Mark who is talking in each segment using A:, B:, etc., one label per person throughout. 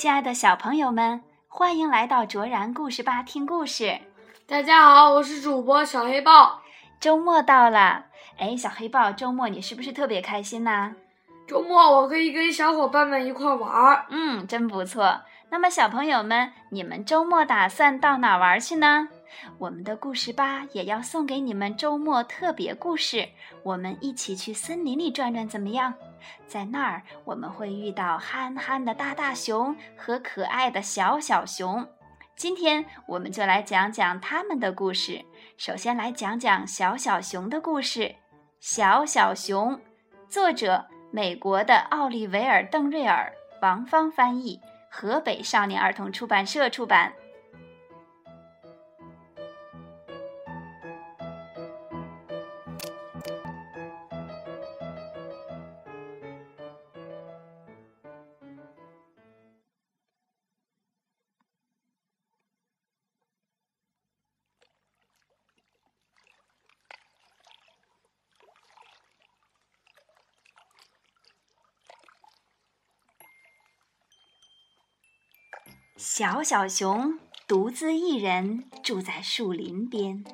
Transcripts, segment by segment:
A: 亲爱的小朋友们，欢迎来到卓然故事吧听故事。
B: 大家好，我是主播小黑豹。
A: 周末到了，哎，小黑豹，周末你是不是特别开心呐？
B: 周末我可以跟小伙伴们一块玩儿。
A: 嗯，真不错。那么小朋友们，你们周末打算到哪玩去呢？我们的故事吧也要送给你们周末特别故事，我们一起去森林里转转，怎么样？在那儿我们会遇到憨憨的大大熊和可爱的小小熊。今天我们就来讲讲他们的故事。首先来讲讲小小熊的故事。小小熊，作者美国的奥利维尔·邓瑞尔，王芳翻译，河北少年儿童出版社出版。小小熊独自一人住在树林边。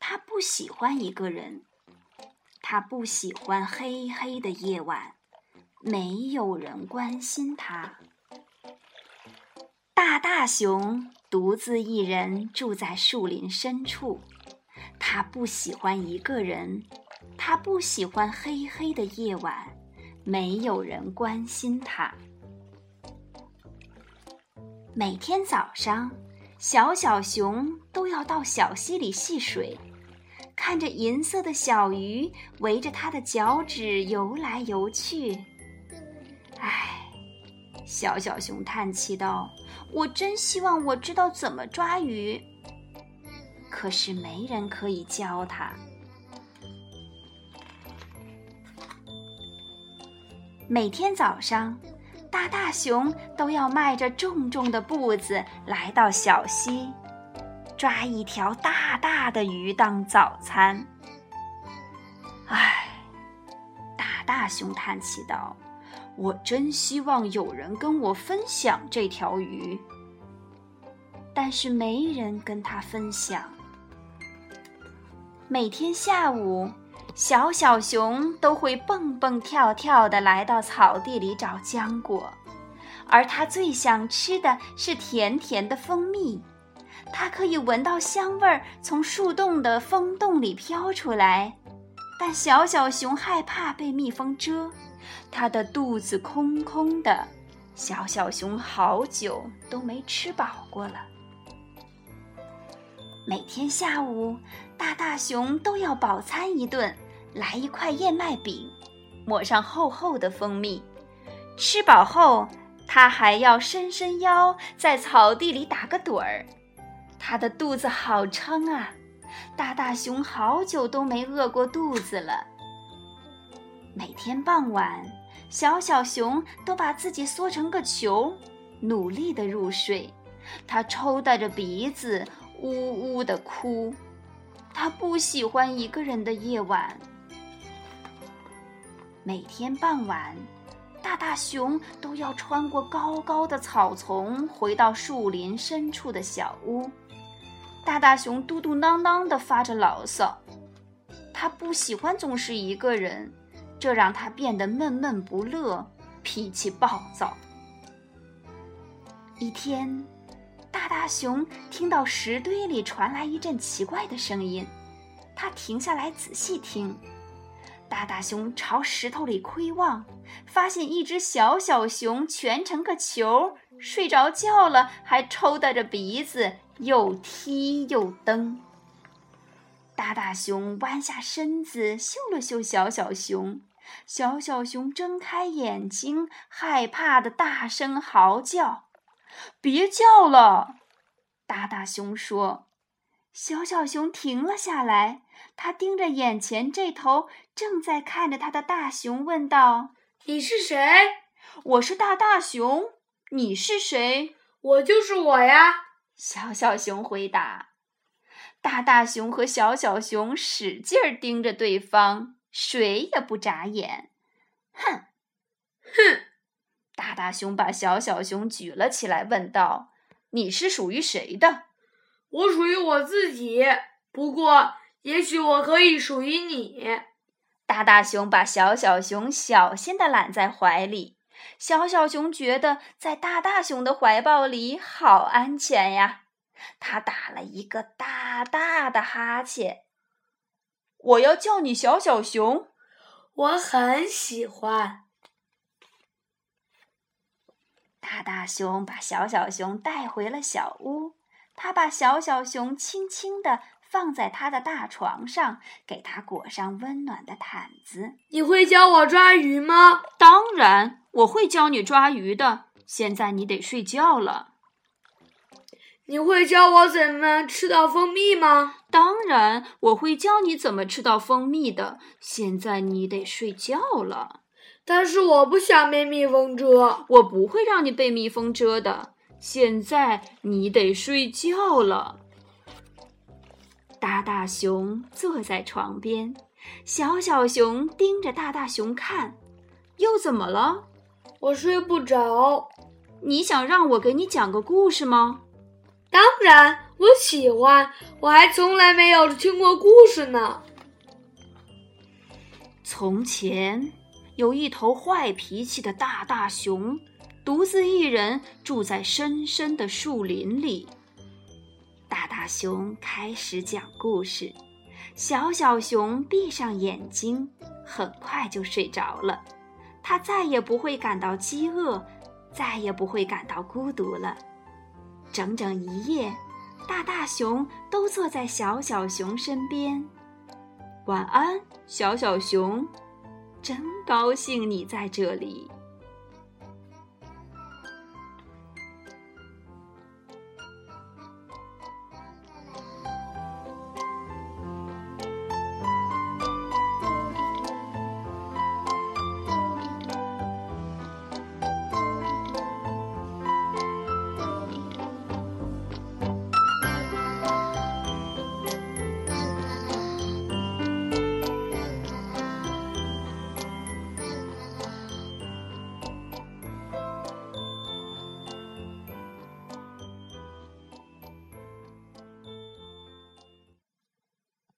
A: 他不喜欢一个人，他不喜欢黑黑的夜晚，没有人关心他。大大熊独自一人住在树林深处。他不喜欢一个人，他不喜欢黑黑的夜晚，没有人关心他。每天早上，小小熊都要到小溪里戏水，看着银色的小鱼围着它的脚趾游来游去。唉，小小熊叹气道：“我真希望我知道怎么抓鱼，可是没人可以教它。”每天早上。大大熊都要迈着重重的步子来到小溪，抓一条大大的鱼当早餐。唉，大大熊叹气道：“我真希望有人跟我分享这条鱼，但是没人跟他分享。”每天下午。小小熊都会蹦蹦跳跳地来到草地里找浆果，而它最想吃的是甜甜的蜂蜜。它可以闻到香味儿从树洞的风洞里飘出来，但小小熊害怕被蜜蜂蛰，它的肚子空空的。小小熊好久都没吃饱过了。每天下午，大大熊都要饱餐一顿。来一块燕麦饼，抹上厚厚的蜂蜜。吃饱后，他还要伸伸腰，在草地里打个盹儿。他的肚子好撑啊！大大熊好久都没饿过肚子了。每天傍晚，小小熊都把自己缩成个球，努力的入睡。他抽打着鼻子，呜呜的哭。他不喜欢一个人的夜晚。每天傍晚，大大熊都要穿过高高的草丛，回到树林深处的小屋。大大熊嘟嘟囔囔地发着牢骚，他不喜欢总是一个人，这让他变得闷闷不乐，脾气暴躁。一天，大大熊听到石堆里传来一阵奇怪的声音，他停下来仔细听。大大熊朝石头里窥望，发现一只小小熊蜷成个球，睡着觉了，还抽打着鼻子，又踢又蹬。大大熊弯下身子嗅了嗅小小熊，小小熊睁开眼睛，害怕的大声嚎叫：“别叫了！”大大熊说。小小熊停了下来，他盯着眼前这头正在看着他的大熊，问道：“
B: 你是谁？”“
A: 我是大大熊。”“你是谁？”“
B: 我就是我呀。”
A: 小小熊回答。大大熊和小小熊使劲儿盯着对方，谁也不眨眼。“哼，
B: 哼！”
A: 大大大熊把小小熊举了起来，问道：“你是属于谁的？”“
B: 我属于我自己，不过也许我可以属于你。”
A: 大大熊把小小熊小心地揽在怀里。小小熊觉得在大大熊的怀抱里好安全呀，他打了一个大大的哈欠。我要叫你小小熊，
B: 我很喜欢。
A: 大大熊把小小熊带回了小屋，他把小小熊轻轻地放在他的大床上，给他裹上温暖的毯子。
B: 你会教我抓鱼吗？
A: 当然。我会教你抓鱼的。现在你得睡觉了。
B: 你会教我怎么吃到蜂蜜吗？
A: 当然，我会教你怎么吃到蜂蜜的。现在你得睡觉了。
B: 但是我不想被蜜蜂蛰。
A: 我不会让你被蜜蜂蛰的。现在你得睡觉了。大大熊坐在床边，小小熊盯着大大熊看。又怎么了？
B: 我睡不着，
A: 你想让我给你讲个故事吗？
B: 当然，我喜欢，我还从来没有听过故事呢。
A: 从前有一头坏脾气的大大熊，独自一人住在深深的树林里。熊开始讲故事，小小熊闭上眼睛，很快就睡着了。它再也不会感到饥饿，再也不会感到孤独了。整整一夜，大大熊都坐在小小熊身边。晚安，小小熊，真高兴你在这里。